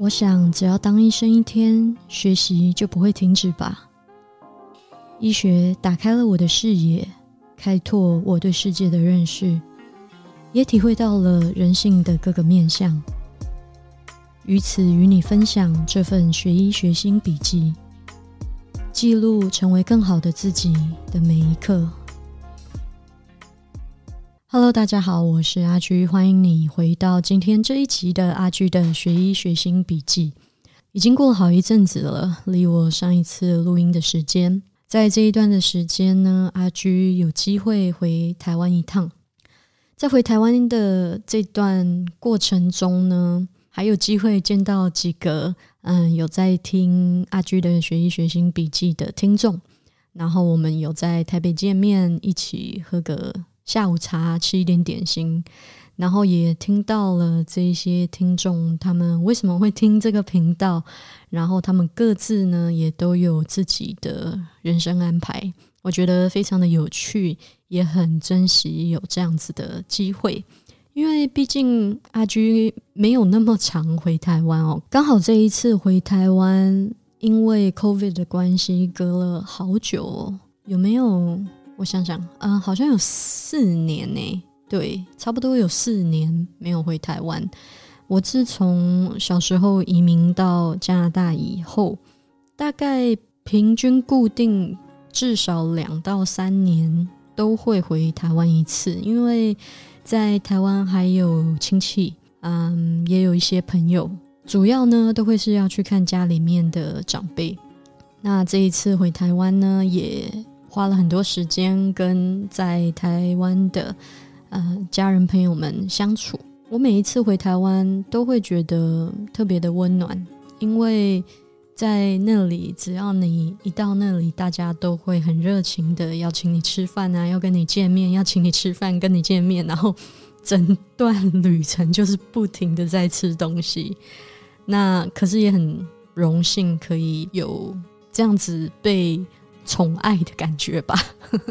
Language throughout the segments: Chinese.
我想，只要当医生一天，学习就不会停止吧。医学打开了我的视野，开拓我对世界的认识，也体会到了人性的各个面相。于此，与你分享这份学医学心笔记，记录成为更好的自己的每一刻。Hello，大家好，我是阿居，欢迎你回到今天这一集的阿居的学医学心笔记。已经过了好一阵子了，离我上一次录音的时间，在这一段的时间呢，阿居有机会回台湾一趟。在回台湾的这段过程中呢，还有机会见到几个嗯有在听阿居的学医学心笔记的听众，然后我们有在台北见面，一起喝个。下午茶吃一点点心，然后也听到了这些听众他们为什么会听这个频道，然后他们各自呢也都有自己的人生安排，我觉得非常的有趣，也很珍惜有这样子的机会，因为毕竟阿居没有那么常回台湾哦，刚好这一次回台湾，因为 COVID 的关系隔了好久哦，有没有？我想想，嗯，好像有四年呢，对，差不多有四年没有回台湾。我自从小时候移民到加拿大以后，大概平均固定至少两到三年都会回台湾一次，因为在台湾还有亲戚，嗯，也有一些朋友，主要呢都会是要去看家里面的长辈。那这一次回台湾呢，也。花了很多时间跟在台湾的呃家人朋友们相处。我每一次回台湾都会觉得特别的温暖，因为在那里，只要你一到那里，大家都会很热情的邀请你吃饭啊，要跟你见面，要请你吃饭，跟你见面，然后整段旅程就是不停的在吃东西。那可是也很荣幸可以有这样子被。宠爱的感觉吧，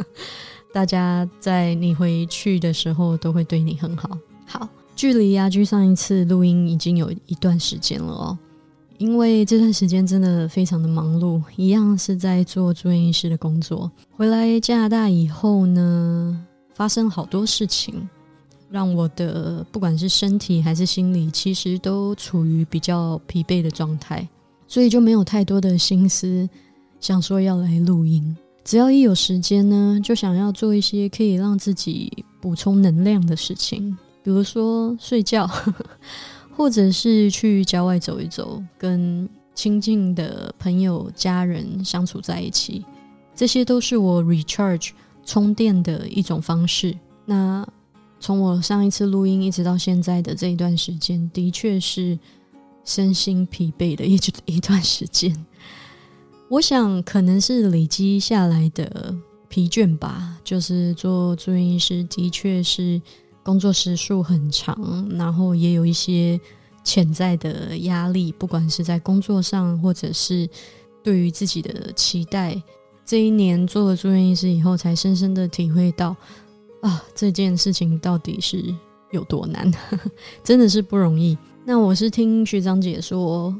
大家在你回去的时候都会对你很好。好，距离阿居上一次录音已经有一段时间了哦，因为这段时间真的非常的忙碌，一样是在做住院医师的工作。回来加拿大以后呢，发生好多事情，让我的不管是身体还是心理，其实都处于比较疲惫的状态，所以就没有太多的心思。想说要来录音，只要一有时间呢，就想要做一些可以让自己补充能量的事情，比如说睡觉，或者是去郊外走一走，跟亲近的朋友、家人相处在一起，这些都是我 recharge 充电的一种方式。那从我上一次录音一直到现在的这一段时间，的确是身心疲惫的一一段时间。我想可能是累积下来的疲倦吧。就是做住院医师，的确是工作时数很长，然后也有一些潜在的压力，不管是在工作上，或者是对于自己的期待。这一年做了住院医师以后，才深深的体会到啊，这件事情到底是有多难，真的是不容易。那我是听学长姐说。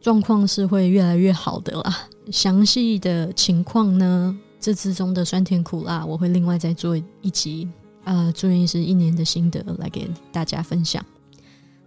状况是会越来越好的啦。详细的情况呢，这之中的酸甜苦辣，我会另外再做一集啊，住院医师一年的心得来给大家分享。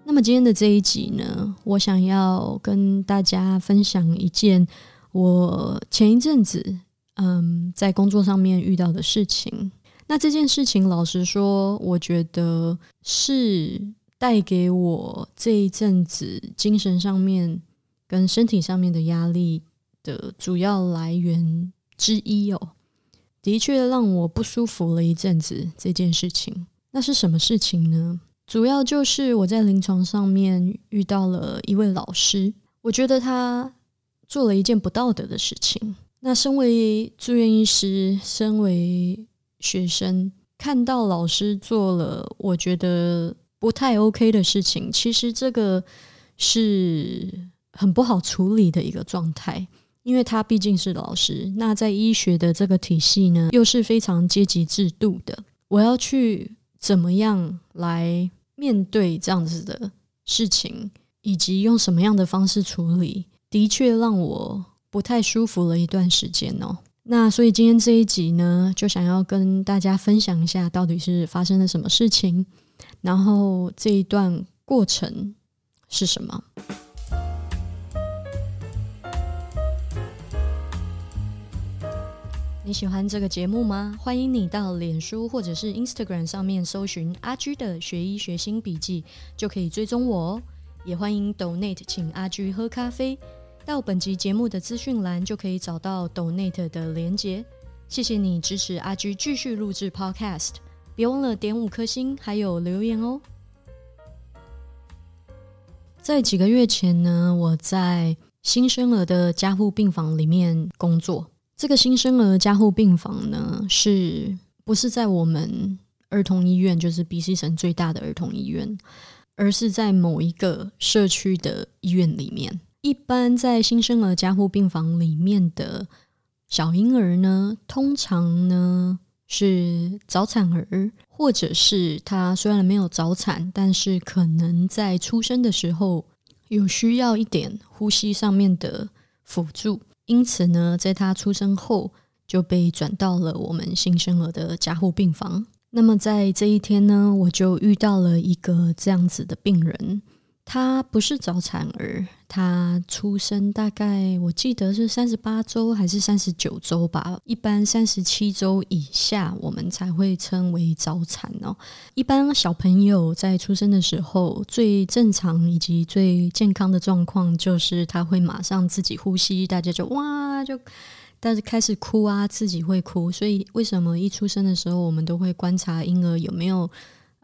那么今天的这一集呢，我想要跟大家分享一件我前一阵子嗯在工作上面遇到的事情。那这件事情，老实说，我觉得是带给我这一阵子精神上面。跟身体上面的压力的主要来源之一哦，的确让我不舒服了一阵子。这件事情，那是什么事情呢？主要就是我在临床上面遇到了一位老师，我觉得他做了一件不道德的事情。那身为住院医师，身为学生，看到老师做了我觉得不太 OK 的事情，其实这个是。很不好处理的一个状态，因为他毕竟是老师，那在医学的这个体系呢，又是非常阶级制度的。我要去怎么样来面对这样子的事情？以及用什么样的方式处理，的确让我不太舒服了一段时间哦。那所以今天这一集呢，就想要跟大家分享一下，到底是发生了什么事情，然后这一段过程是什么。你喜欢这个节目吗？欢迎你到脸书或者是 Instagram 上面搜寻阿居的学医学新笔记，就可以追踪我哦。也欢迎 Donate 请阿居喝咖啡，到本集节目的资讯栏就可以找到 Donate 的连结。谢谢你支持阿居继续录制 Podcast，别忘了点五颗星还有留言哦。在几个月前呢，我在新生儿的加护病房里面工作。这个新生儿加护病房呢，是不是在我们儿童医院，就是 BC 省最大的儿童医院，而是在某一个社区的医院里面。一般在新生儿加护病房里面的小婴儿呢，通常呢是早产儿，或者是他虽然没有早产，但是可能在出生的时候有需要一点呼吸上面的辅助。因此呢，在他出生后就被转到了我们新生儿的加护病房。那么在这一天呢，我就遇到了一个这样子的病人。他不是早产儿，他出生大概我记得是三十八周还是三十九周吧。一般三十七周以下，我们才会称为早产哦。一般小朋友在出生的时候，最正常以及最健康的状况就是他会马上自己呼吸，大家就哇就，但是开始哭啊，自己会哭。所以为什么一出生的时候，我们都会观察婴儿有没有？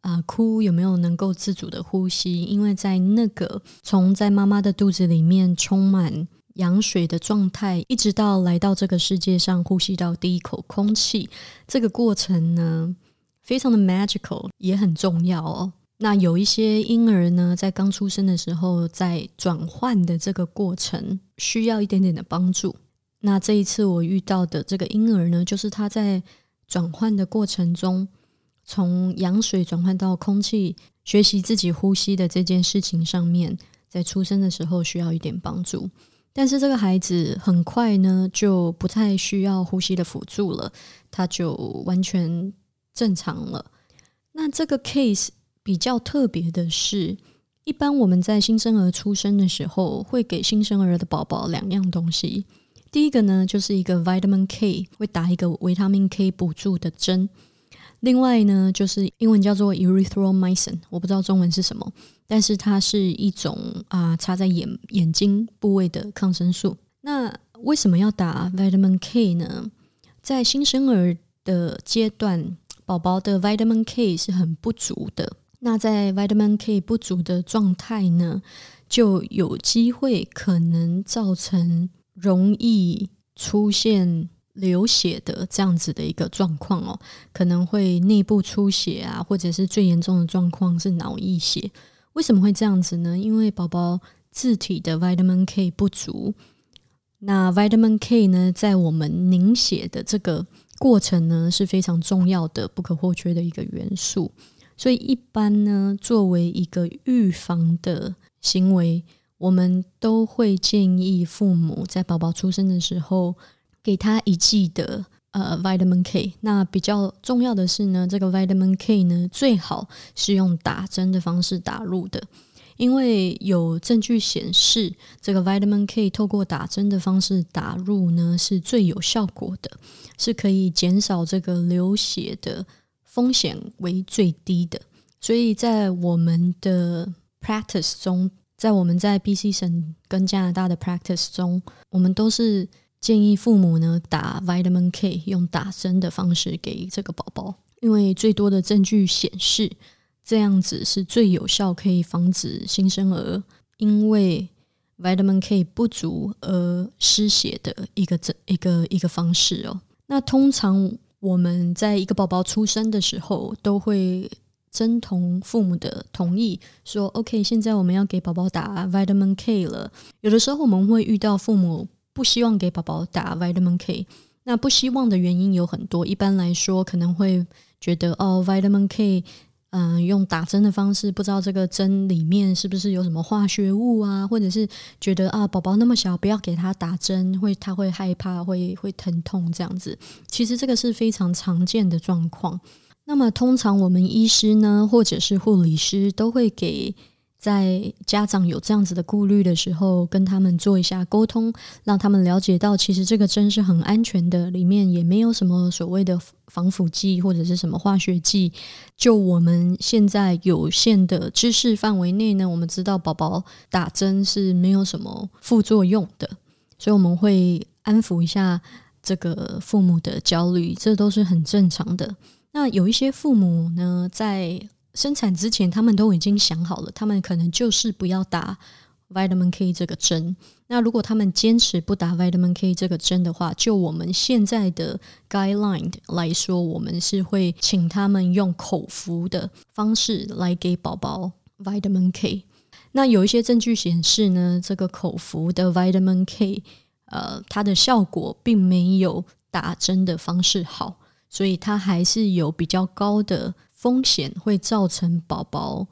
啊，哭有没有能够自主的呼吸？因为在那个从在妈妈的肚子里面充满羊水的状态，一直到来到这个世界上呼吸到第一口空气，这个过程呢，非常的 magical，也很重要哦。那有一些婴儿呢，在刚出生的时候，在转换的这个过程需要一点点的帮助。那这一次我遇到的这个婴儿呢，就是他在转换的过程中。从羊水转换到空气，学习自己呼吸的这件事情上面，在出生的时候需要一点帮助。但是这个孩子很快呢，就不太需要呼吸的辅助了，他就完全正常了。那这个 case 比较特别的是，一般我们在新生儿出生的时候，会给新生儿的宝宝两样东西。第一个呢，就是一个 vitamin K，会打一个维他命 K 补助的针。另外呢，就是英文叫做 erythromycin，我不知道中文是什么，但是它是一种啊插在眼眼睛部位的抗生素。那为什么要打 vitamin K 呢？在新生儿的阶段，宝宝的 vitamin K 是很不足的。那在 vitamin K 不足的状态呢，就有机会可能造成容易出现。流血的这样子的一个状况哦，可能会内部出血啊，或者是最严重的状况是脑溢血。为什么会这样子呢？因为宝宝自体的 vitamin K 不足。那 vitamin K 呢，在我们凝血的这个过程呢，是非常重要的、不可或缺的一个元素。所以一般呢，作为一个预防的行为，我们都会建议父母在宝宝出生的时候。给他一剂的呃 vitamin K，那比较重要的是呢，这个 vitamin K 呢最好是用打针的方式打入的，因为有证据显示，这个 vitamin K 透过打针的方式打入呢是最有效果的，是可以减少这个流血的风险为最低的。所以在我们的 practice 中，在我们在 BC 省跟加拿大的 practice 中，我们都是。建议父母呢打 vitamin K，用打针的方式给这个宝宝，因为最多的证据显示，这样子是最有效，可以防止新生儿因为 vitamin K 不足而失血的一个这一个一个方式哦。那通常我们在一个宝宝出生的时候，都会征同父母的同意，说 OK，现在我们要给宝宝打 vitamin K 了。有的时候我们会遇到父母。不希望给宝宝打 vitamin K，那不希望的原因有很多。一般来说，可能会觉得哦，vitamin K 嗯，用打针的方式，不知道这个针里面是不是有什么化学物啊，或者是觉得啊，宝宝那么小，不要给他打针，会他会害怕，会会疼痛这样子。其实这个是非常常见的状况。那么通常我们医师呢，或者是护理师都会给。在家长有这样子的顾虑的时候，跟他们做一下沟通，让他们了解到，其实这个针是很安全的，里面也没有什么所谓的防腐剂或者是什么化学剂。就我们现在有限的知识范围内呢，我们知道宝宝打针是没有什么副作用的，所以我们会安抚一下这个父母的焦虑，这都是很正常的。那有一些父母呢，在生产之前，他们都已经想好了，他们可能就是不要打 vitamin K 这个针。那如果他们坚持不打 vitamin K 这个针的话，就我们现在的 guideline 来说，我们是会请他们用口服的方式来给宝宝 vitamin K。那有一些证据显示呢，这个口服的 vitamin K，呃，它的效果并没有打针的方式好，所以它还是有比较高的。风险会造成宝宝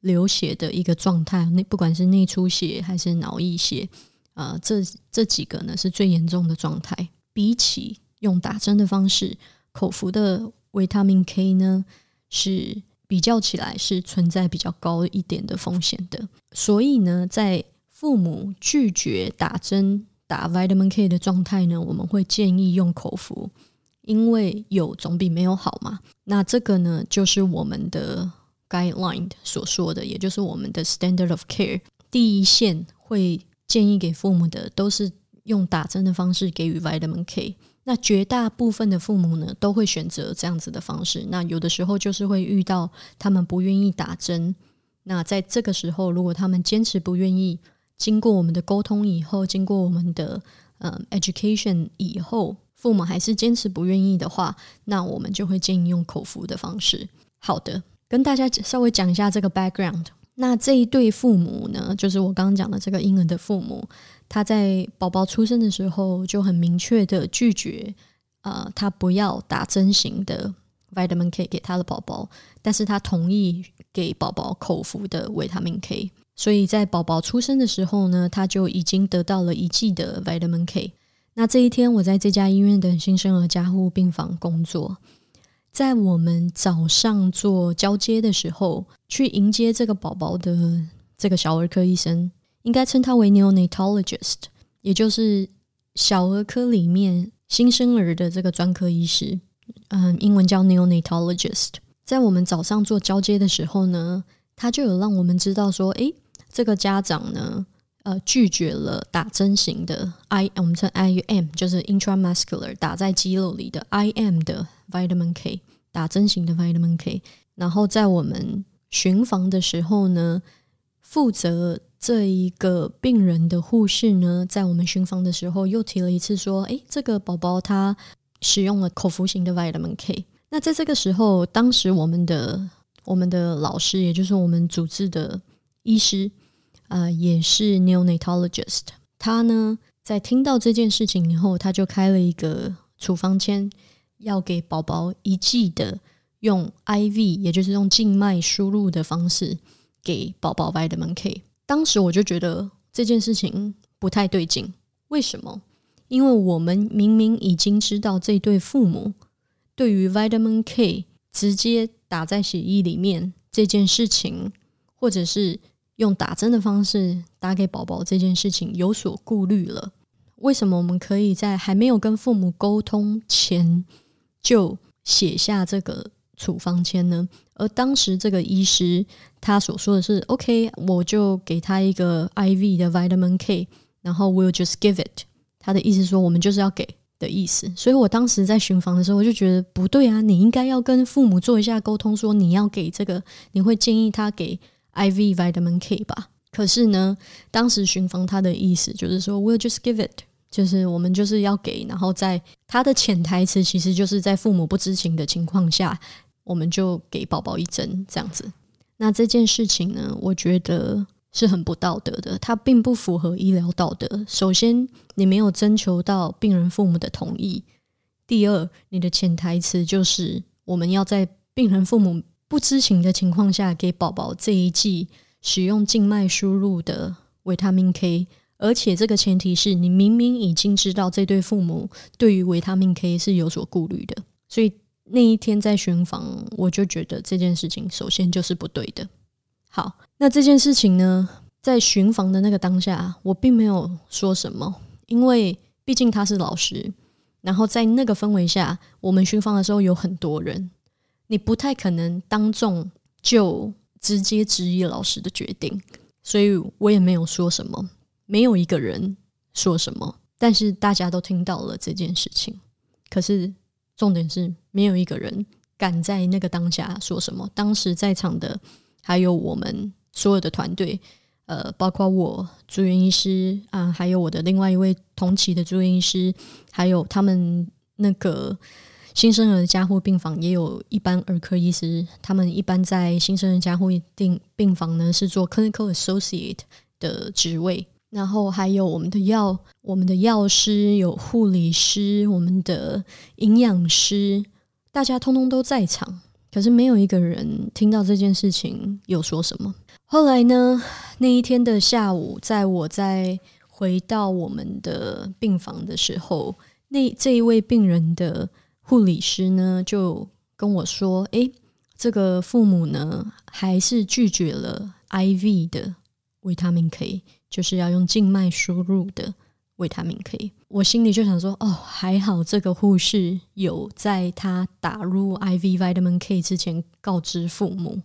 流血的一个状态，那不管是内出血还是脑溢血，啊，这这几个呢是最严重的状态。比起用打针的方式，口服的维他命 K 呢是比较起来是存在比较高一点的风险的。所以呢，在父母拒绝打针打 vitamin K 的状态呢，我们会建议用口服。因为有总比没有好嘛，那这个呢，就是我们的 guideline 所说的，也就是我们的 standard of care。第一线会建议给父母的，都是用打针的方式给予 vitamin K。那绝大部分的父母呢，都会选择这样子的方式。那有的时候就是会遇到他们不愿意打针。那在这个时候，如果他们坚持不愿意，经过我们的沟通以后，经过我们的嗯 education 以后。父母还是坚持不愿意的话，那我们就会建议用口服的方式。好的，跟大家稍微讲一下这个 background。那这一对父母呢，就是我刚刚讲的这个婴儿的父母，他在宝宝出生的时候就很明确的拒绝，呃，他不要打针型的 vitamin K 给他的宝宝，但是他同意给宝宝口服的维他命 K。所以在宝宝出生的时候呢，他就已经得到了一剂的 vitamin K。那这一天，我在这家医院的新生儿加护病房工作，在我们早上做交接的时候，去迎接这个宝宝的这个小儿科医生，应该称他为 neonatologist，也就是小儿科里面新生儿的这个专科医师，嗯，英文叫 neonatologist。在我们早上做交接的时候呢，他就有让我们知道说，诶，这个家长呢。呃，拒绝了打针型的 I，我们称 I U M，就是 intramuscular 打在肌肉里的 IM 的 vitamin K，打针型的 vitamin K。然后在我们巡房的时候呢，负责这一个病人的护士呢，在我们巡房的时候又提了一次说，诶，这个宝宝他使用了口服型的 vitamin K。那在这个时候，当时我们的我们的老师，也就是我们主治的医师。呃，也是 neonatologist。他呢，在听到这件事情以后，他就开了一个处方签，要给宝宝一剂的用 IV，也就是用静脉输入的方式给宝宝 vitamin K。当时我就觉得这件事情不太对劲。为什么？因为我们明明已经知道这对父母对于 vitamin K 直接打在血液里面这件事情，或者是。用打针的方式打给宝宝这件事情有所顾虑了。为什么我们可以在还没有跟父母沟通前就写下这个处方签呢？而当时这个医师他所说的是：“OK，我就给他一个 IV 的 Vitamin K，然后 We'll just give it。”他的意思说我们就是要给的意思。所以我当时在巡房的时候，我就觉得不对啊，你应该要跟父母做一下沟通，说你要给这个，你会建议他给。IV vitamin K 吧，可是呢，当时巡房他的意思就是说，We'll just give it，就是我们就是要给，然后在他的潜台词其实就是在父母不知情的情况下，我们就给宝宝一针这样子。那这件事情呢，我觉得是很不道德的，它并不符合医疗道德。首先，你没有征求到病人父母的同意；第二，你的潜台词就是我们要在病人父母。不知情的情况下给宝宝这一剂使用静脉输入的维他命 K，而且这个前提是你明明已经知道这对父母对于维他命 K 是有所顾虑的，所以那一天在巡房，我就觉得这件事情首先就是不对的。好，那这件事情呢，在巡房的那个当下，我并没有说什么，因为毕竟他是老师，然后在那个氛围下，我们巡房的时候有很多人。你不太可能当众就直接质疑老师的决定，所以我也没有说什么，没有一个人说什么，但是大家都听到了这件事情。可是重点是，没有一个人敢在那个当下说什么。当时在场的还有我们所有的团队，呃，包括我住院医师啊，还有我的另外一位同期的住院医师，还有他们那个。新生儿加护病房也有一般儿科医师，他们一般在新生儿加护病病房呢是做 clinical associate 的职位，然后还有我们的药、我们的药师、有护理师、我们的营养师，大家通通都在场，可是没有一个人听到这件事情有说什么。后来呢，那一天的下午，在我在回到我们的病房的时候，那这一位病人的。护理师呢就跟我说：“诶，这个父母呢还是拒绝了 IV 的维他命 K，就是要用静脉输入的维他命 K。”我心里就想说：“哦，还好这个护士有在他打入 IV vitamin K 之前告知父母，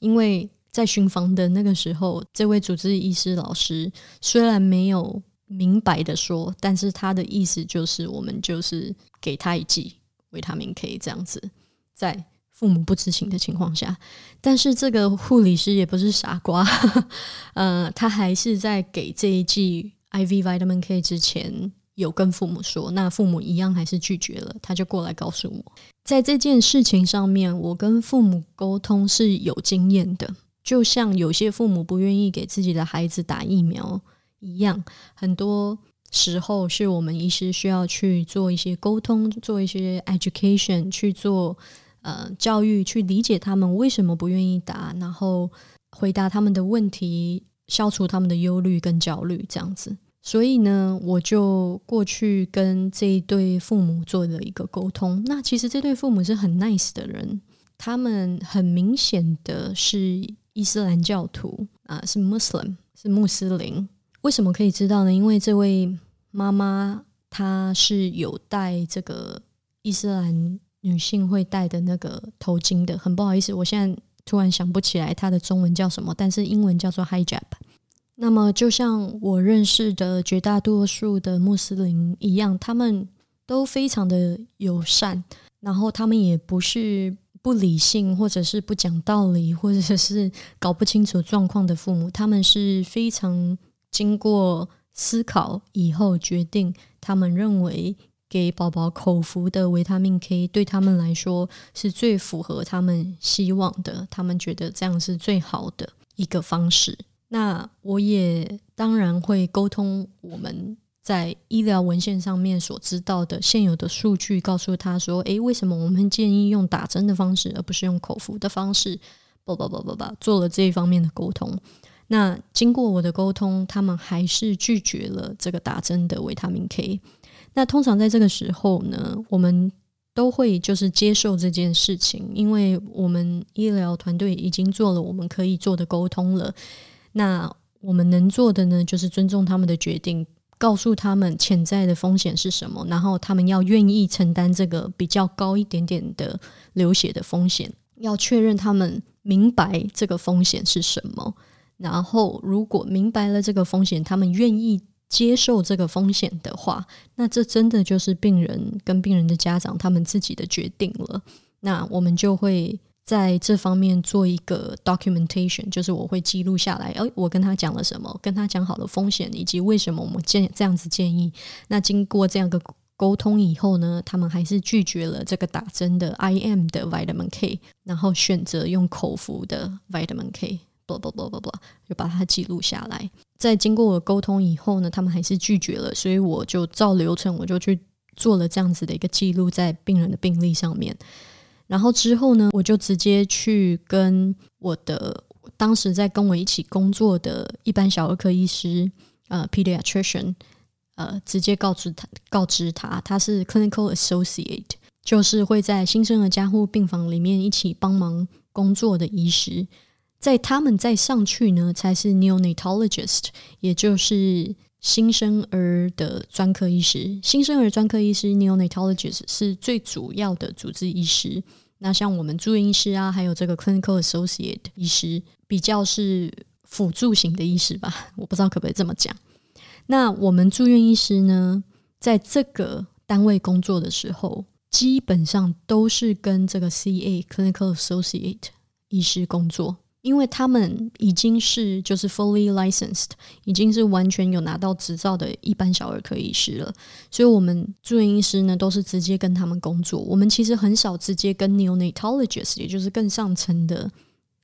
因为在巡房的那个时候，这位主治医师老师虽然没有明白的说，但是他的意思就是我们就是给他一剂。”维他命 K 这样子，在父母不知情的情况下，但是这个护理师也不是傻瓜，呃，他还是在给这一剂 IV vitamin K 之前，有跟父母说，那父母一样还是拒绝了，他就过来告诉我，在这件事情上面，我跟父母沟通是有经验的，就像有些父母不愿意给自己的孩子打疫苗一样，很多。时候是我们医师需要去做一些沟通，做一些 education，去做呃教育，去理解他们为什么不愿意打，然后回答他们的问题，消除他们的忧虑跟焦虑这样子。所以呢，我就过去跟这一对父母做了一个沟通。那其实这对父母是很 nice 的人，他们很明显的是伊斯兰教徒啊，是 Muslim，是穆斯林。为什么可以知道呢？因为这位。妈妈，她是有戴这个伊斯兰女性会戴的那个头巾的。很不好意思，我现在突然想不起来她的中文叫什么，但是英文叫做 hijab。那么，就像我认识的绝大多数的穆斯林一样，他们都非常的友善，然后他们也不是不理性，或者是不讲道理，或者是搞不清楚状况的父母，他们是非常经过。思考以后决定，他们认为给宝宝口服的维他命 K 对他们来说是最符合他们希望的，他们觉得这样是最好的一个方式。那我也当然会沟通我们在医疗文献上面所知道的现有的数据，告诉他说：“诶，为什么我们建议用打针的方式，而不是用口服的方式？”不不不不不，做了这一方面的沟通。那经过我的沟通，他们还是拒绝了这个打针的维他命 K。那通常在这个时候呢，我们都会就是接受这件事情，因为我们医疗团队已经做了我们可以做的沟通了。那我们能做的呢，就是尊重他们的决定，告诉他们潜在的风险是什么，然后他们要愿意承担这个比较高一点点的流血的风险，要确认他们明白这个风险是什么。然后，如果明白了这个风险，他们愿意接受这个风险的话，那这真的就是病人跟病人的家长他们自己的决定了。那我们就会在这方面做一个 documentation，就是我会记录下来，哎，我跟他讲了什么，跟他讲好了风险以及为什么我们建这样子建议。那经过这样的沟通以后呢，他们还是拒绝了这个打针的 IM 的 vitamin K，然后选择用口服的 vitamin K。不不不不不，就把它记录下来。在经过我沟通以后呢，他们还是拒绝了，所以我就照流程，我就去做了这样子的一个记录在病人的病历上面。然后之后呢，我就直接去跟我的当时在跟我一起工作的一般小儿科医师，呃，pediatrician，呃，直接告知他，告知他他是 clinical associate，就是会在新生儿加护病房里面一起帮忙工作的医师。在他们再上去呢，才是 neonatologist，也就是新生儿的专科医师。新生儿专科医师 neonatologist 是最主要的主治医师。那像我们住院医师啊，还有这个 clinical associate 医师，比较是辅助型的医师吧。我不知道可不可以这么讲。那我们住院医师呢，在这个单位工作的时候，基本上都是跟这个 CA clinical associate 医师工作。因为他们已经是就是 fully licensed，已经是完全有拿到执照的一般小儿科医师了，所以我们住院医师呢都是直接跟他们工作。我们其实很少直接跟 neonatologist，也就是更上层的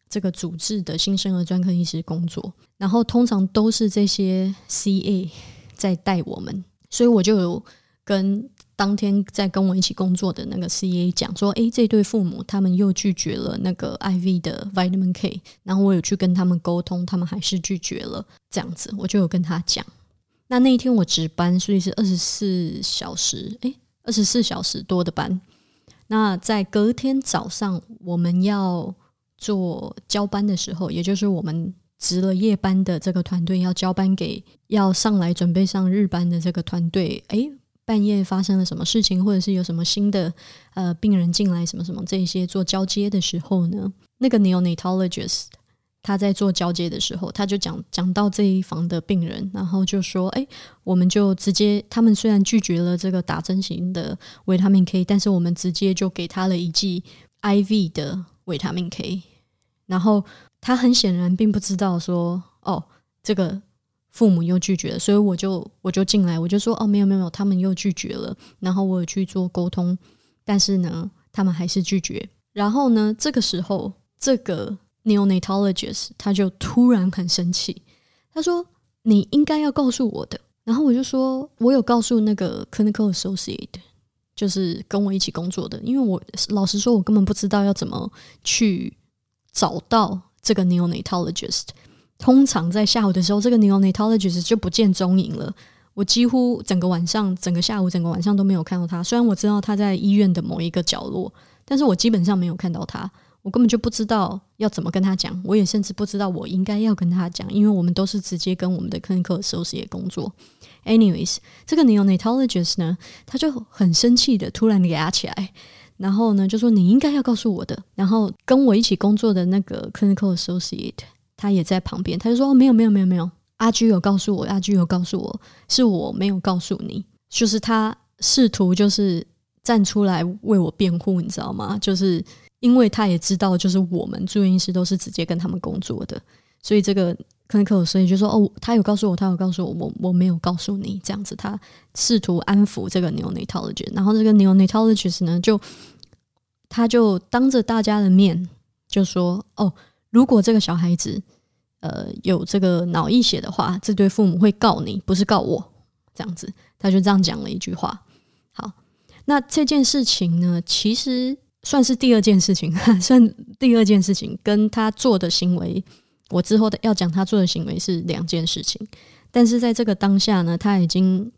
这个主治的新生儿专科医师工作，然后通常都是这些 CA 在带我们，所以我就有跟。当天在跟我一起工作的那个 CA 讲说：“诶，这对父母他们又拒绝了那个 IV 的 Vitamin K，然后我有去跟他们沟通，他们还是拒绝了。这样子，我就有跟他讲。那那一天我值班，所以是二十四小时，诶，二十四小时多的班。那在隔天早上我们要做交班的时候，也就是我们值了夜班的这个团队要交班给要上来准备上日班的这个团队，诶。半夜发生了什么事情，或者是有什么新的呃病人进来，什么什么这些做交接的时候呢？那个 neonatologist 他在做交接的时候，他就讲讲到这一房的病人，然后就说：“哎，我们就直接，他们虽然拒绝了这个打针型的维他命 K，但是我们直接就给他了一剂 IV 的维他命 K。然后他很显然并不知道说，哦，这个。”父母又拒绝了，所以我就我就进来，我就说哦，没有没有，他们又拒绝了。然后我有去做沟通，但是呢，他们还是拒绝。然后呢，这个时候这个 neonatologist 他就突然很生气，他说：“你应该要告诉我的。”然后我就说：“我有告诉那个 clinical associate，就是跟我一起工作的，因为我老实说，我根本不知道要怎么去找到这个 neonatologist。”通常在下午的时候，这个 neonatologist 就不见踪影了。我几乎整个晚上、整个下午、整个晚上都没有看到他。虽然我知道他在医院的某一个角落，但是我基本上没有看到他。我根本就不知道要怎么跟他讲，我也甚至不知道我应该要跟他讲，因为我们都是直接跟我们的 clinical associate 工作。Anyways，这个 neonatologist 呢，他就很生气的突然给他起来，然后呢就说：“你应该要告诉我的。”然后跟我一起工作的那个 clinical associate。他也在旁边，他就说：“没有，没有，没有，没有。”阿居有告诉我，阿居有告诉我，是我没有告诉你。就是他试图就是站出来为我辩护，你知道吗？就是因为他也知道，就是我们住院医师都是直接跟他们工作的，所以这个可能可所以就说：“哦，他有告诉我，他有告诉我，我我没有告诉你。”这样子，他试图安抚这个 neonatologist。然后这个 neonatologist 呢，就他就当着大家的面就说：“哦。”如果这个小孩子，呃，有这个脑溢血的话，这对父母会告你，不是告我。这样子，他就这样讲了一句话。好，那这件事情呢，其实算是第二件事情，算第二件事情，跟他做的行为，我之后的要讲他做的行为是两件事情。但是在这个当下呢，他已经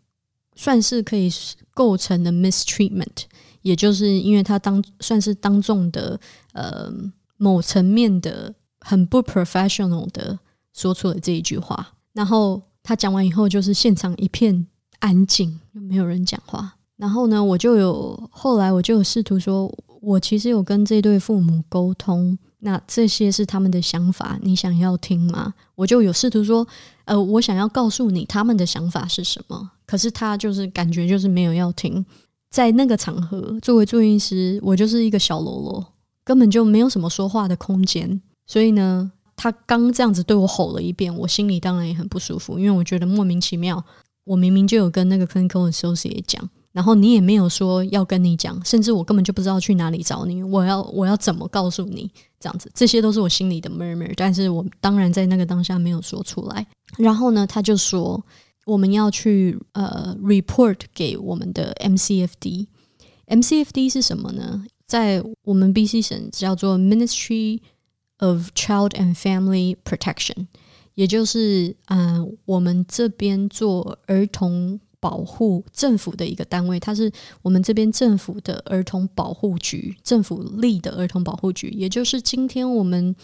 算是可以构成的 mistreatment，也就是因为他当算是当众的呃某层面的。很不 professional 的说出了这一句话，然后他讲完以后，就是现场一片安静，没有人讲话。然后呢，我就有后来我就有试图说，我其实有跟这对父母沟通，那这些是他们的想法，你想要听吗？我就有试图说，呃，我想要告诉你他们的想法是什么。可是他就是感觉就是没有要听，在那个场合，作为住音师，我就是一个小喽啰，根本就没有什么说话的空间。所以呢，他刚这样子对我吼了一遍，我心里当然也很不舒服，因为我觉得莫名其妙。我明明就有跟那个 clinical associate 讲，然后你也没有说要跟你讲，甚至我根本就不知道去哪里找你。我要我要怎么告诉你？这样子，这些都是我心里的 murmur，但是我当然在那个当下没有说出来。然后呢，他就说我们要去呃 report 给我们的 MCFD。MCFD 是什么呢？在我们 BC 省叫做 Ministry of Child and Family Protection，也就是嗯，我们这边做儿童保护政府的一个单位，它是我们这边政府的儿童保护局，政府立的儿童保护局，也就是今天我们。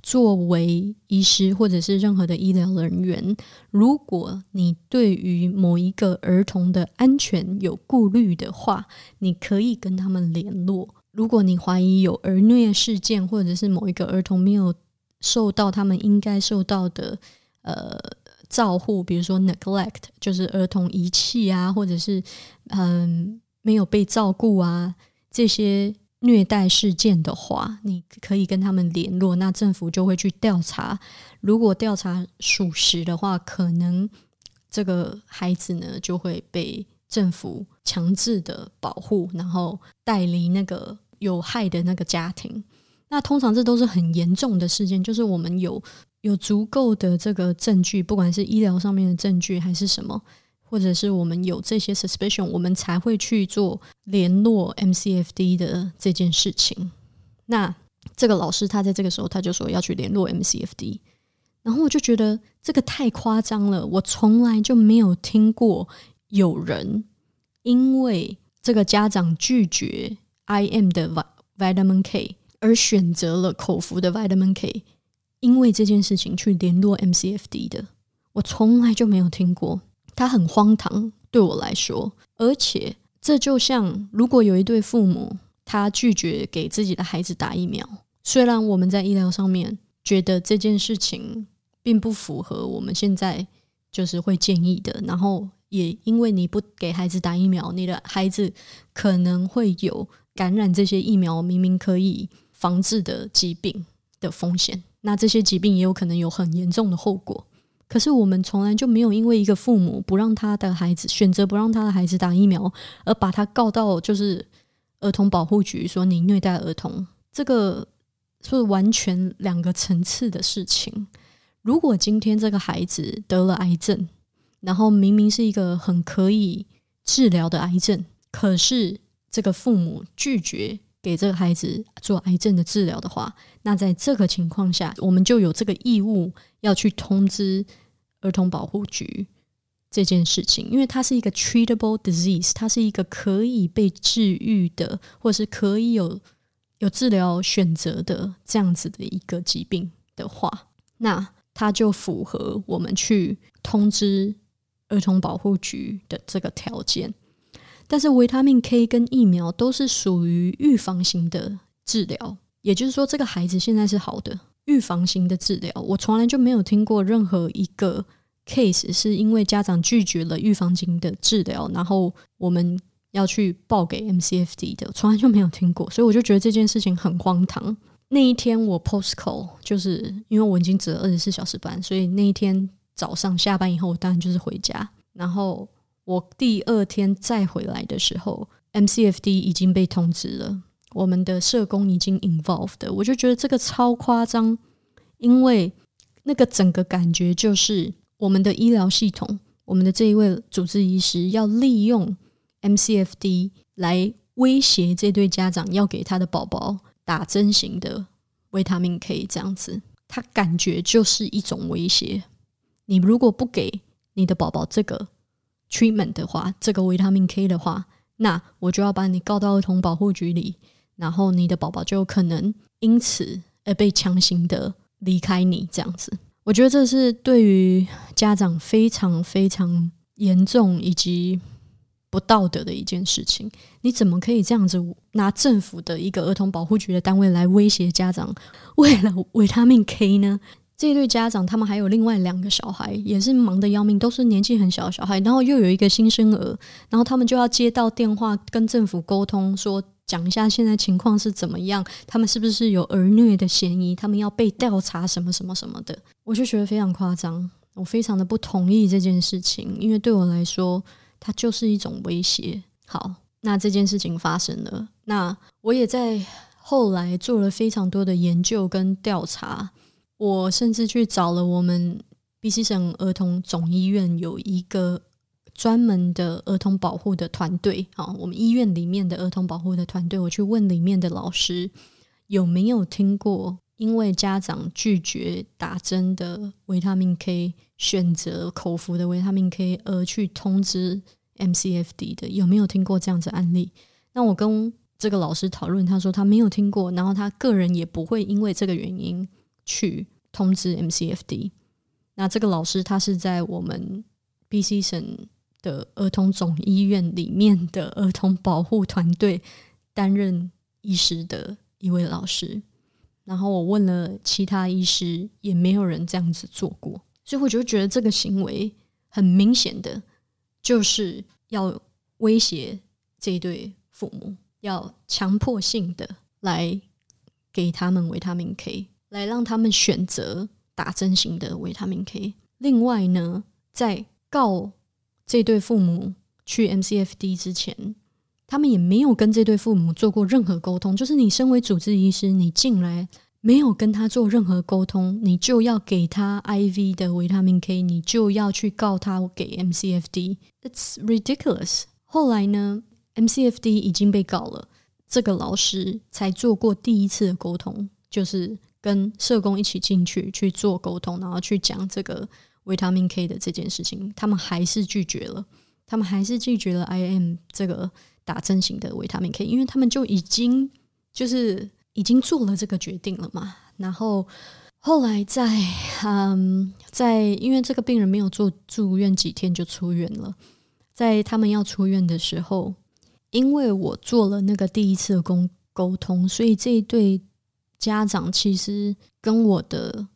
作为医师或者是任何的医疗人员，如果你对于某一个儿童的安全有顾虑的话，你可以跟他们联络。如果你怀疑有儿虐事件，或者是某一个儿童没有受到他们应该受到的呃照护，比如说 neglect，就是儿童遗弃啊，或者是嗯没有被照顾啊这些。虐待事件的话，你可以跟他们联络，那政府就会去调查。如果调查属实的话，可能这个孩子呢就会被政府强制的保护，然后带离那个有害的那个家庭。那通常这都是很严重的事件，就是我们有有足够的这个证据，不管是医疗上面的证据还是什么。或者是我们有这些 suspicion，我们才会去做联络 MCFD 的这件事情。那这个老师他在这个时候他就说要去联络 MCFD，然后我就觉得这个太夸张了。我从来就没有听过有人因为这个家长拒绝 IM 的 vitamin K 而选择了口服的 vitamin K，因为这件事情去联络 MCFD 的，我从来就没有听过。他很荒唐，对我来说，而且这就像如果有一对父母，他拒绝给自己的孩子打疫苗，虽然我们在医疗上面觉得这件事情并不符合我们现在就是会建议的，然后也因为你不给孩子打疫苗，你的孩子可能会有感染这些疫苗明明可以防治的疾病的风险，那这些疾病也有可能有很严重的后果。可是我们从来就没有因为一个父母不让他的孩子选择不让他的孩子打疫苗，而把他告到就是儿童保护局说你虐待儿童，这个是完全两个层次的事情。如果今天这个孩子得了癌症，然后明明是一个很可以治疗的癌症，可是这个父母拒绝给这个孩子做癌症的治疗的话，那在这个情况下，我们就有这个义务。要去通知儿童保护局这件事情，因为它是一个 treatable disease，它是一个可以被治愈的，或是可以有有治疗选择的这样子的一个疾病的话，那它就符合我们去通知儿童保护局的这个条件。但是维他命 K 跟疫苗都是属于预防型的治疗，也就是说，这个孩子现在是好的。预防型的治疗，我从来就没有听过任何一个 case 是因为家长拒绝了预防型的治疗，然后我们要去报给 MCFD 的，从来就没有听过，所以我就觉得这件事情很荒唐。那一天我 post call，就是因为我已经值了二十四小时班，所以那一天早上下班以后，我当然就是回家。然后我第二天再回来的时候，MCFD 已经被通知了。我们的社工已经 involved，我就觉得这个超夸张，因为那个整个感觉就是我们的医疗系统，我们的这一位主治医师要利用 MCFD 来威胁这对家长要给他的宝宝打针型的维他命 K，这样子，他感觉就是一种威胁。你如果不给你的宝宝这个 treatment 的话，这个维他命 K 的话，那我就要把你告到儿童保护局里。然后你的宝宝就有可能因此而被强行的离开你，这样子，我觉得这是对于家长非常非常严重以及不道德的一件事情。你怎么可以这样子拿政府的一个儿童保护局的单位来威胁家长？为了维他命 K 呢？这一对家长他们还有另外两个小孩，也是忙得要命，都是年纪很小的小孩，然后又有一个新生儿，然后他们就要接到电话跟政府沟通说。讲一下现在情况是怎么样？他们是不是有儿虐的嫌疑？他们要被调查什么什么什么的？我就觉得非常夸张，我非常的不同意这件事情，因为对我来说，它就是一种威胁。好，那这件事情发生了，那我也在后来做了非常多的研究跟调查，我甚至去找了我们 B C 省儿童总医院有一个专门的儿童保护的团队啊，我们医院里面的儿童保护的团队，我去问里面的老师有没有听过，因为家长拒绝打针的维他命 K，选择口服的维他命 K 而去通知 MCFD 的，有没有听过这样子案例？那我跟这个老师讨论，他说他没有听过，然后他个人也不会因为这个原因去通知 MCFD。那这个老师他是在我们 BC 省的儿童总医院里面的儿童保护团队担任医师的一位老师。然后我问了其他医师，也没有人这样子做过，所以我就觉得这个行为很明显的就是要威胁这对父母，要强迫性的来给他们维他命 K，来让他们选择。打针型的维他命 K。另外呢，在告这对父母去 MCFD 之前，他们也没有跟这对父母做过任何沟通。就是你身为主治医师，你进来没有跟他做任何沟通，你就要给他 IV 的维他命 K，你就要去告他给 MCFD，It's ridiculous。后来呢，MCFD 已经被告了，这个老师才做过第一次的沟通，就是。跟社工一起进去去做沟通，然后去讲这个维他命 K 的这件事情，他们还是拒绝了，他们还是拒绝了 IM 这个打针型的维他命 K，因为他们就已经就是已经做了这个决定了嘛。然后后来在嗯，在因为这个病人没有做住院几天就出院了，在他们要出院的时候，因为我做了那个第一次的沟沟通，所以这一对。家长其实跟我的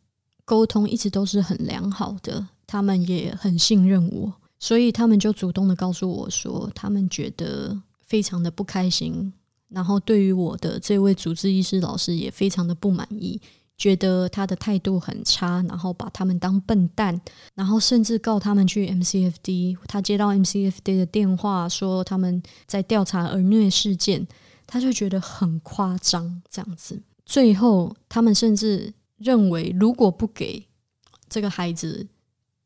沟通一直都是很良好的，他们也很信任我，所以他们就主动的告诉我说，他们觉得非常的不开心，然后对于我的这位主治医师老师也非常的不满意，觉得他的态度很差，然后把他们当笨蛋，然后甚至告他们去 MCFD。他接到 MCFD 的电话说他们在调查儿虐事件，他就觉得很夸张，这样子。最后，他们甚至认为，如果不给这个孩子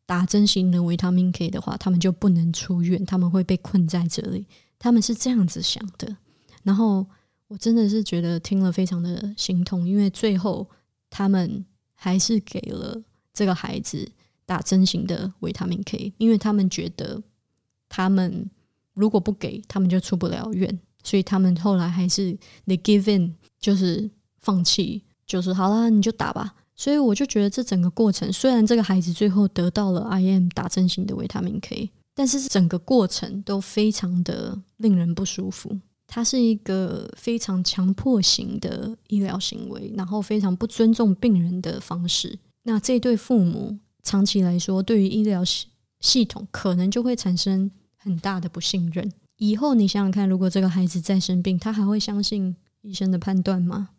打针型的维他命 K 的话，他们就不能出院，他们会被困在这里。他们是这样子想的。然后，我真的是觉得听了非常的心痛，因为最后他们还是给了这个孩子打针型的维他命 K，因为他们觉得他们如果不给，他们就出不了院，所以他们后来还是 they give in，就是。放弃就是好了，你就打吧。所以我就觉得这整个过程，虽然这个孩子最后得到了 IM 打针型的维他命 K，但是整个过程都非常的令人不舒服。它是一个非常强迫型的医疗行为，然后非常不尊重病人的方式。那这对父母长期来说，对于医疗系系统可能就会产生很大的不信任。以后你想想看，如果这个孩子再生病，他还会相信医生的判断吗？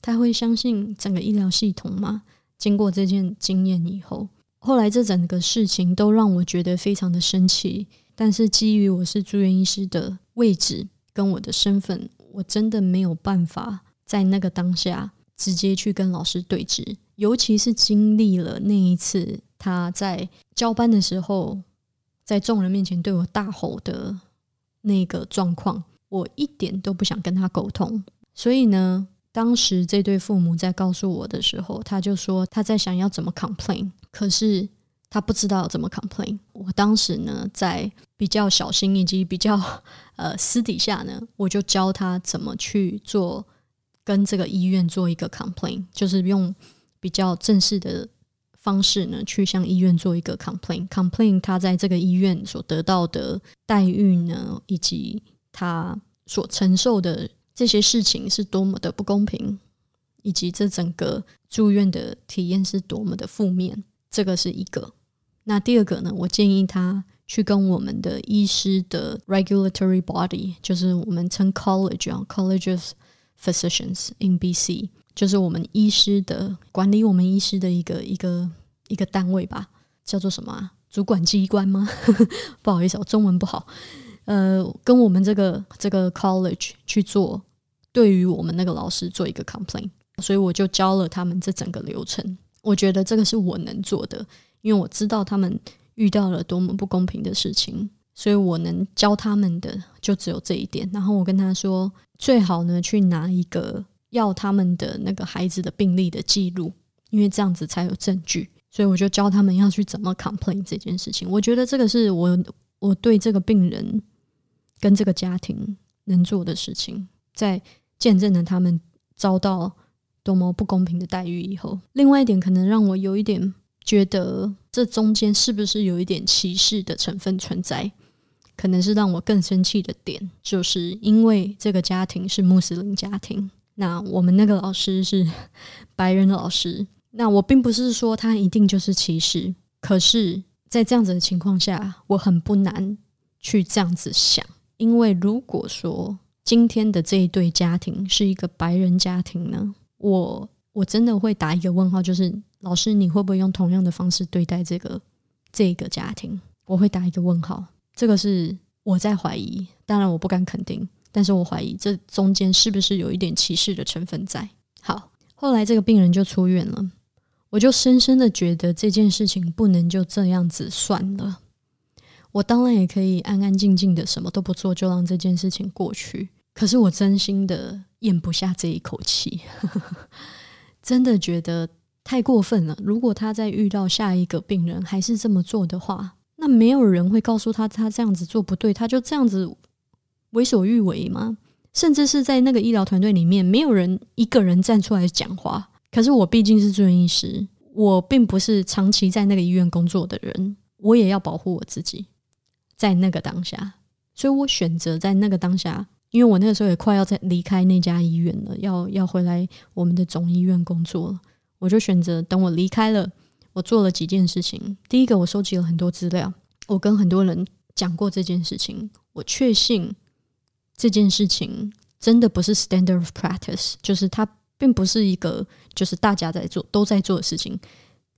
他会相信整个医疗系统吗？经过这件经验以后，后来这整个事情都让我觉得非常的生气。但是基于我是住院医师的位置跟我的身份，我真的没有办法在那个当下直接去跟老师对峙。尤其是经历了那一次他在交班的时候，在众人面前对我大吼的那个状况，我一点都不想跟他沟通。所以呢？当时这对父母在告诉我的时候，他就说他在想要怎么 complain，可是他不知道怎么 complain。我当时呢，在比较小心以及比较呃私底下呢，我就教他怎么去做，跟这个医院做一个 complain，就是用比较正式的方式呢，去向医院做一个 complain，complain 他在这个医院所得到的待遇呢，以及他所承受的。这些事情是多么的不公平，以及这整个住院的体验是多么的负面，这个是一个。那第二个呢？我建议他去跟我们的医师的 regulatory body，就是我们称 college 啊，College of Physicians in BC，就是我们医师的管理我们医师的一个一个一个单位吧，叫做什么？主管机关吗？不好意思，我中文不好。呃，跟我们这个这个 college 去做。对于我们那个老师做一个 complain，所以我就教了他们这整个流程。我觉得这个是我能做的，因为我知道他们遇到了多么不公平的事情，所以我能教他们的就只有这一点。然后我跟他说，最好呢去拿一个要他们的那个孩子的病历的记录，因为这样子才有证据。所以我就教他们要去怎么 complain 这件事情。我觉得这个是我我对这个病人跟这个家庭能做的事情，在见证了他们遭到多么不公平的待遇以后，另外一点可能让我有一点觉得这中间是不是有一点歧视的成分存在。可能是让我更生气的点，就是因为这个家庭是穆斯林家庭，那我们那个老师是白人老师，那我并不是说他一定就是歧视，可是，在这样子的情况下，我很不难去这样子想，因为如果说今天的这一对家庭是一个白人家庭呢，我我真的会打一个问号，就是老师你会不会用同样的方式对待这个这个家庭？我会打一个问号。这个是我在怀疑，当然我不敢肯定，但是我怀疑这中间是不是有一点歧视的成分在。好，后来这个病人就出院了，我就深深的觉得这件事情不能就这样子算了。我当然也可以安安静静的什么都不做，就让这件事情过去。可是我真心的咽不下这一口气，真的觉得太过分了。如果他在遇到下一个病人还是这么做的话，那没有人会告诉他，他这样子做不对，他就这样子为所欲为吗？甚至是在那个医疗团队里面，没有人一个人站出来讲话。可是我毕竟是住院医师，我并不是长期在那个医院工作的人，我也要保护我自己。在那个当下，所以我选择在那个当下，因为我那个时候也快要在离开那家医院了，要要回来我们的总医院工作了，我就选择等我离开了。我做了几件事情。第一个，我收集了很多资料，我跟很多人讲过这件事情。我确信这件事情真的不是 standard of practice，就是它并不是一个就是大家在做都在做的事情，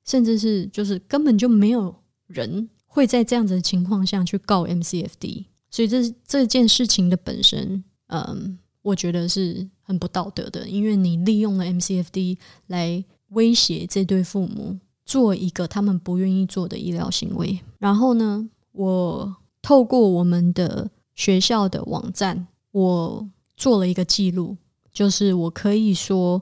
甚至是就是根本就没有人会在这样子的情况下去告 MCFD。所以这这件事情的本身，嗯，我觉得是很不道德的，因为你利用了 MCFD 来威胁这对父母。做一个他们不愿意做的医疗行为，然后呢，我透过我们的学校的网站，我做了一个记录，就是我可以说，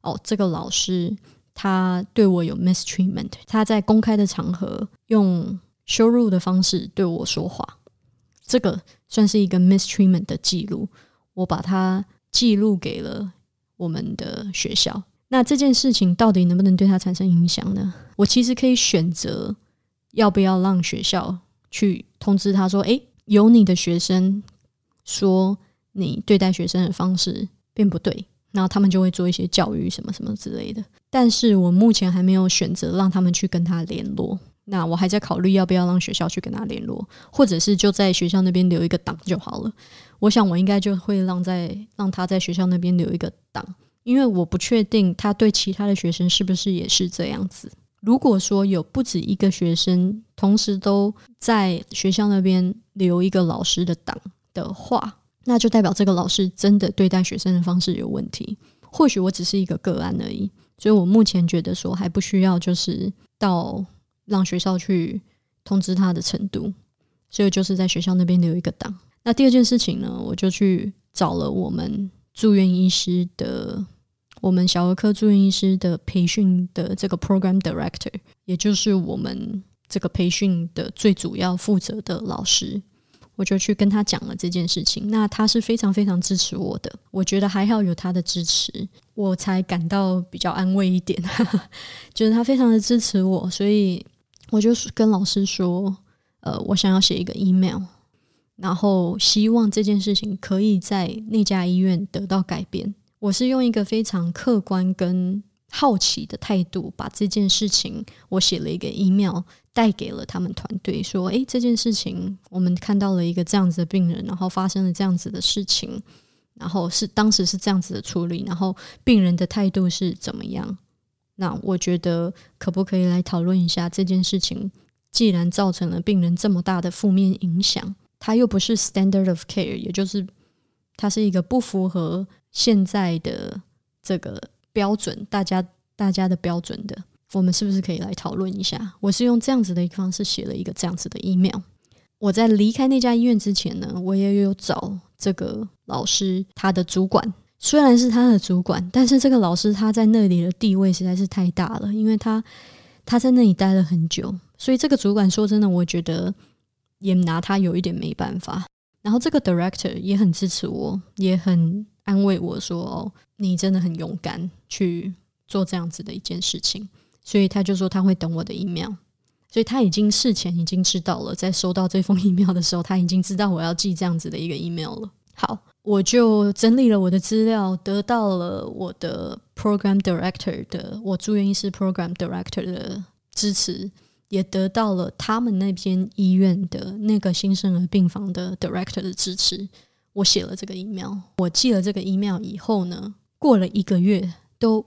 哦，这个老师他对我有 mistreatment，他在公开的场合用羞辱的方式对我说话，这个算是一个 mistreatment 的记录，我把它记录给了我们的学校。那这件事情到底能不能对他产生影响呢？我其实可以选择要不要让学校去通知他说：“诶，有你的学生说你对待学生的方式并不对。”然后他们就会做一些教育什么什么之类的。但是我目前还没有选择让他们去跟他联络。那我还在考虑要不要让学校去跟他联络，或者是就在学校那边留一个档就好了。我想我应该就会让在让他在学校那边留一个档。因为我不确定他对其他的学生是不是也是这样子。如果说有不止一个学生同时都在学校那边留一个老师的档的话，那就代表这个老师真的对待学生的方式有问题。或许我只是一个个案而已，所以我目前觉得说还不需要就是到让学校去通知他的程度，所以就是在学校那边留一个档。那第二件事情呢，我就去找了我们住院医师的。我们小儿科住院医师的培训的这个 program director，也就是我们这个培训的最主要负责的老师，我就去跟他讲了这件事情。那他是非常非常支持我的，我觉得还好有他的支持，我才感到比较安慰一点。就是他非常的支持我，所以我就跟老师说，呃，我想要写一个 email，然后希望这件事情可以在那家医院得到改变。我是用一个非常客观跟好奇的态度，把这件事情我写了一个 email 带给了他们团队，说：“诶，这件事情我们看到了一个这样子的病人，然后发生了这样子的事情，然后是当时是这样子的处理，然后病人的态度是怎么样？那我觉得可不可以来讨论一下这件事情？既然造成了病人这么大的负面影响，它又不是 standard of care，也就是它是一个不符合。”现在的这个标准，大家大家的标准的，我们是不是可以来讨论一下？我是用这样子的一个方式写了一个这样子的 email。我在离开那家医院之前呢，我也有找这个老师他的主管，虽然是他的主管，但是这个老师他在那里的地位实在是太大了，因为他他在那里待了很久，所以这个主管说真的，我觉得也拿他有一点没办法。然后这个 director 也很支持我，也很安慰我说：“哦，你真的很勇敢去做这样子的一件事情。”所以他就说他会等我的 email。所以他已经事前已经知道了，在收到这封 email 的时候，他已经知道我要寄这样子的一个 email 了。好，我就整理了我的资料，得到了我的 program director 的我住院医师 program director 的支持，也得到了他们那边医院的那个新生儿病房的 director 的支持。我写了这个 email，我寄了这个 email 以后呢，过了一个月都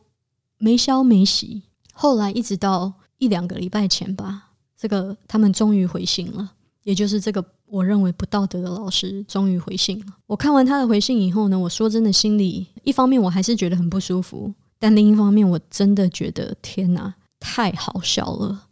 没消没息，后来一直到一两个礼拜前吧。这个他们终于回信了，也就是这个我认为不道德的老师终于回信了。我看完他的回信以后呢，我说真的，心里一方面我还是觉得很不舒服，但另一方面我真的觉得天哪，太好笑了，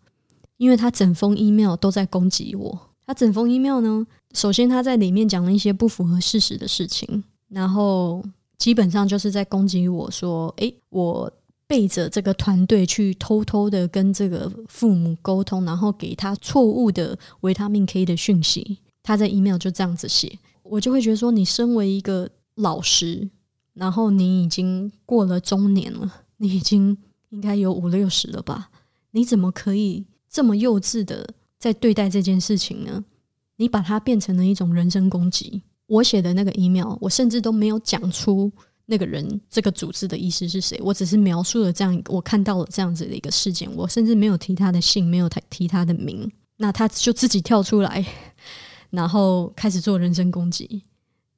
因为他整封 email 都在攻击我。他整封 email 呢，首先他在里面讲了一些不符合事实的事情，然后基本上就是在攻击我说，诶，我。背着这个团队去偷偷的跟这个父母沟通，然后给他错误的维他命 K 的讯息。他在 email 就这样子写，我就会觉得说，你身为一个老师，然后你已经过了中年了，你已经应该有五六十了吧？你怎么可以这么幼稚的在对待这件事情呢？你把它变成了一种人身攻击。我写的那个 email，我甚至都没有讲出。那个人，这个组织的意思是谁？我只是描述了这样，我看到了这样子的一个事件，我甚至没有提他的姓，没有提提他的名，那他就自己跳出来，然后开始做人身攻击，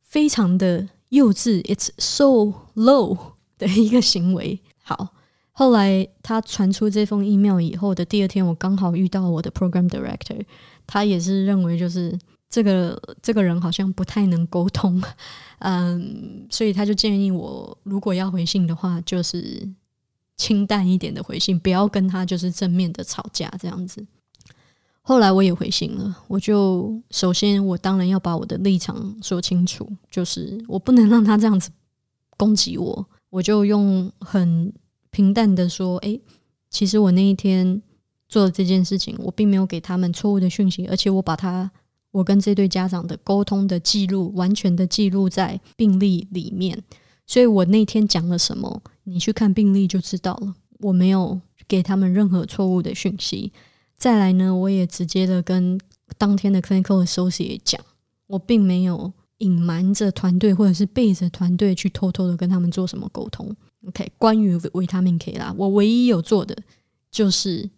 非常的幼稚，it's so low 的一个行为。好，后来他传出这封 email 以后的第二天，我刚好遇到我的 program director，他也是认为就是。这个这个人好像不太能沟通，嗯，所以他就建议我，如果要回信的话，就是清淡一点的回信，不要跟他就是正面的吵架这样子。后来我也回信了，我就首先我当然要把我的立场说清楚，就是我不能让他这样子攻击我，我就用很平淡的说，诶，其实我那一天做的这件事情，我并没有给他们错误的讯息，而且我把他。我跟这对家长的沟通的记录，完全的记录在病历里面，所以我那天讲了什么，你去看病历就知道了。我没有给他们任何错误的讯息。再来呢，我也直接的跟当天的 clinical associate 讲，我并没有隐瞒着团队，或者是背着团队去偷偷的跟他们做什么沟通。OK，关于维他命 K 啦，我唯一有做的就是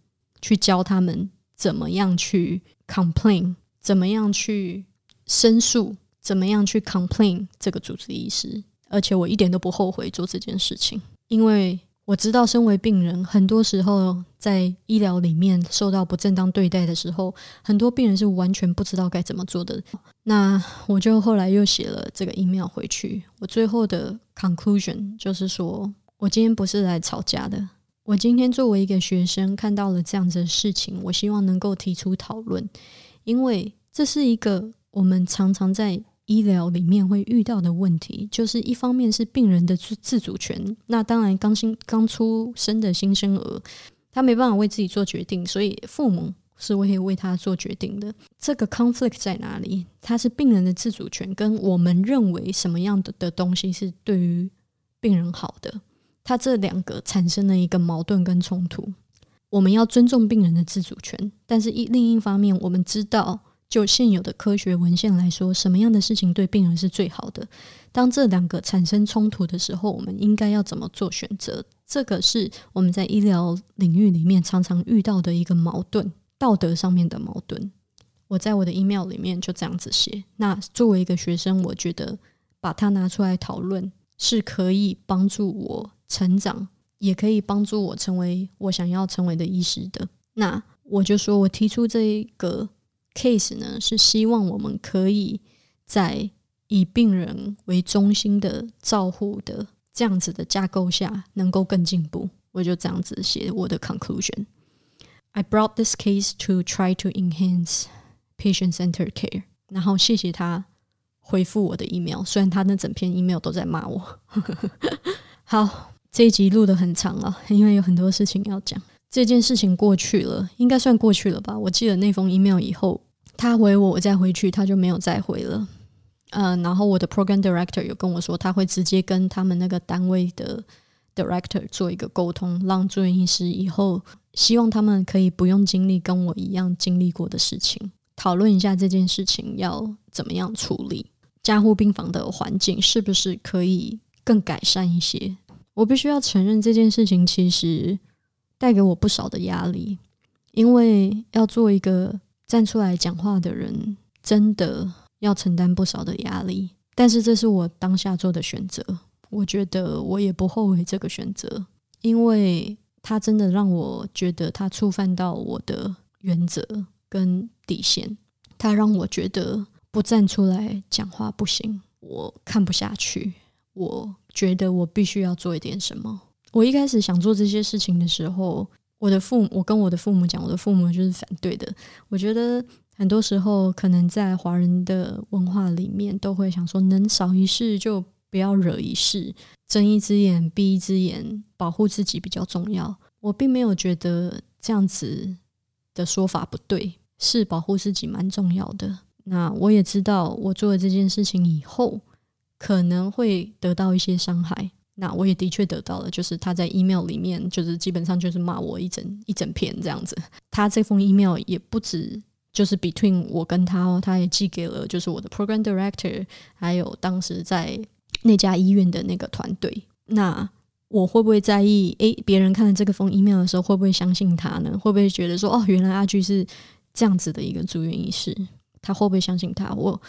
去教他们怎么样去 complain。怎么样去申诉？怎么样去 complain 这个主治医师？而且我一点都不后悔做这件事情，因为我知道，身为病人，很多时候在医疗里面受到不正当对待的时候，很多病人是完全不知道该怎么做的。那我就后来又写了这个 email 回去。我最后的 conclusion 就是说，我今天不是来吵架的。我今天作为一个学生，看到了这样子的事情，我希望能够提出讨论。因为这是一个我们常常在医疗里面会遇到的问题，就是一方面是病人的自自主权，那当然刚新刚出生的新生儿，他没办法为自己做决定，所以父母是会为他做决定的。这个 conflict 在哪里？它是病人的自主权跟我们认为什么样的的东西是对于病人好的，它这两个产生了一个矛盾跟冲突。我们要尊重病人的自主权，但是一另一方面，我们知道就现有的科学文献来说，什么样的事情对病人是最好的。当这两个产生冲突的时候，我们应该要怎么做选择？这个是我们在医疗领域里面常常遇到的一个矛盾，道德上面的矛盾。我在我的 email 里面就这样子写。那作为一个学生，我觉得把它拿出来讨论是可以帮助我成长。也可以帮助我成为我想要成为的医师的。那我就说，我提出这一个 case 呢，是希望我们可以在以病人为中心的照护的这样子的架构下，能够更进步。我就这样子写我的 conclusion。I brought this case to try to enhance patient-centered care，然后谢谢他回复我的 email，虽然他那整篇 email 都在骂我。好，这一集录的很长了，因为有很多事情要讲。这件事情过去了，应该算过去了吧？我记得那封 email 以后，他回我，我再回去，他就没有再回了。嗯，然后我的 program director 有跟我说，他会直接跟他们那个单位的 director 做一个沟通，让住院医师以后希望他们可以不用经历跟我一样经历过的事情，讨论一下这件事情要怎么样处理，加护病房的环境是不是可以更改善一些。我必须要承认这件事情其实带给我不少的压力，因为要做一个站出来讲话的人，真的要承担不少的压力。但是这是我当下做的选择，我觉得我也不后悔这个选择，因为它真的让我觉得它触犯到我的原则跟底线，它让我觉得不站出来讲话不行，我看不下去。我觉得我必须要做一点什么。我一开始想做这些事情的时候，我的父母，我跟我的父母讲，我的父母就是反对的。我觉得很多时候，可能在华人的文化里面，都会想说，能少一事就不要惹一事，睁一只眼闭一只眼，保护自己比较重要。我并没有觉得这样子的说法不对，是保护自己蛮重要的。那我也知道，我做了这件事情以后。可能会得到一些伤害，那我也的确得到了，就是他在 email 里面，就是基本上就是骂我一整一整篇这样子。他这封 email 也不止就是 between 我跟他哦，他也寄给了就是我的 program director，还有当时在那家医院的那个团队。那我会不会在意？诶，别人看了这个封 email 的时候，会不会相信他呢？会不会觉得说，哦，原来阿居是这样子的一个住院医师？他会不会相信他？我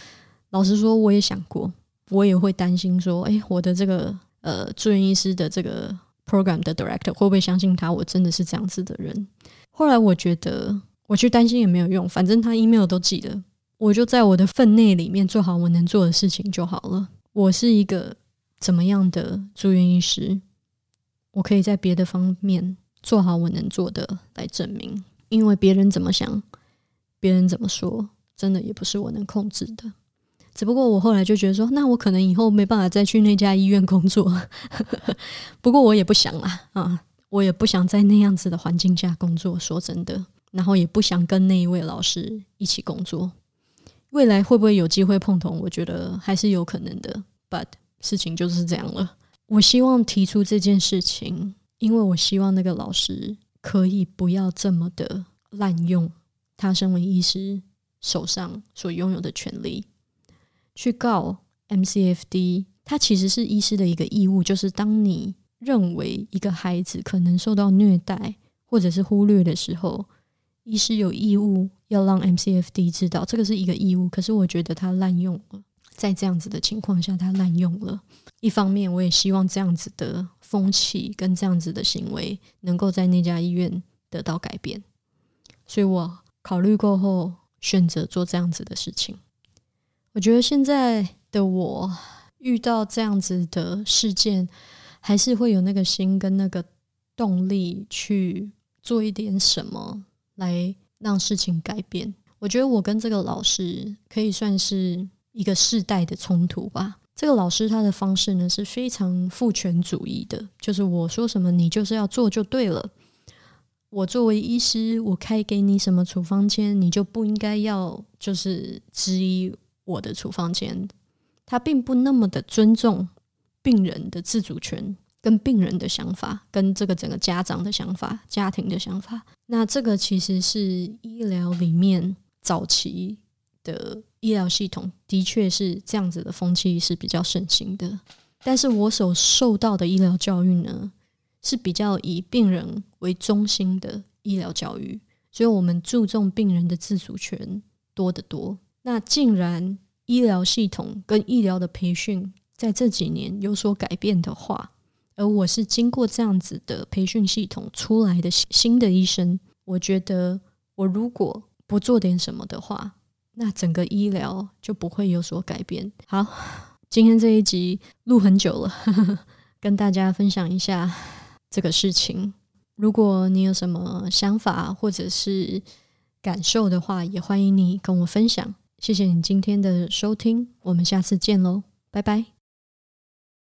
老实说，我也想过。我也会担心说，哎，我的这个呃住院医师的这个 program 的 director 会不会相信他？我真的是这样子的人。后来我觉得我去担心也没有用，反正他 email 都寄了，我就在我的分内里面做好我能做的事情就好了。我是一个怎么样的住院医师？我可以在别的方面做好我能做的来证明，因为别人怎么想，别人怎么说，真的也不是我能控制的。只不过我后来就觉得说，那我可能以后没办法再去那家医院工作。不过我也不想啦，啊，我也不想在那样子的环境下工作。说真的，然后也不想跟那一位老师一起工作。未来会不会有机会碰头？我觉得还是有可能的。But 事情就是这样了。我希望提出这件事情，因为我希望那个老师可以不要这么的滥用他身为医师手上所拥有的权利。去告 MCFD，它其实是医师的一个义务，就是当你认为一个孩子可能受到虐待或者是忽略的时候，医师有义务要让 MCFD 知道，这个是一个义务。可是我觉得他滥用了，在这样子的情况下，他滥用了。一方面，我也希望这样子的风气跟这样子的行为能够在那家医院得到改变，所以我考虑过后选择做这样子的事情。我觉得现在的我遇到这样子的事件，还是会有那个心跟那个动力去做一点什么来让事情改变。我觉得我跟这个老师可以算是一个世代的冲突吧。这个老师他的方式呢是非常父权主义的，就是我说什么你就是要做就对了。我作为医师，我开给你什么处方签，你就不应该要就是质疑。我的处方间，他并不那么的尊重病人的自主权，跟病人的想法，跟这个整个家长的想法、家庭的想法。那这个其实是医疗里面早期的医疗系统，的确是这样子的风气是比较盛行的。但是我所受到的医疗教育呢，是比较以病人为中心的医疗教育，所以我们注重病人的自主权多得多。那竟然医疗系统跟医疗的培训在这几年有所改变的话，而我是经过这样子的培训系统出来的新的医生，我觉得我如果不做点什么的话，那整个医疗就不会有所改变。好，今天这一集录很久了，跟大家分享一下这个事情。如果你有什么想法，或者是感受的话，也欢迎你跟我分享。谢谢你今天的收听，我们下次见喽，拜拜。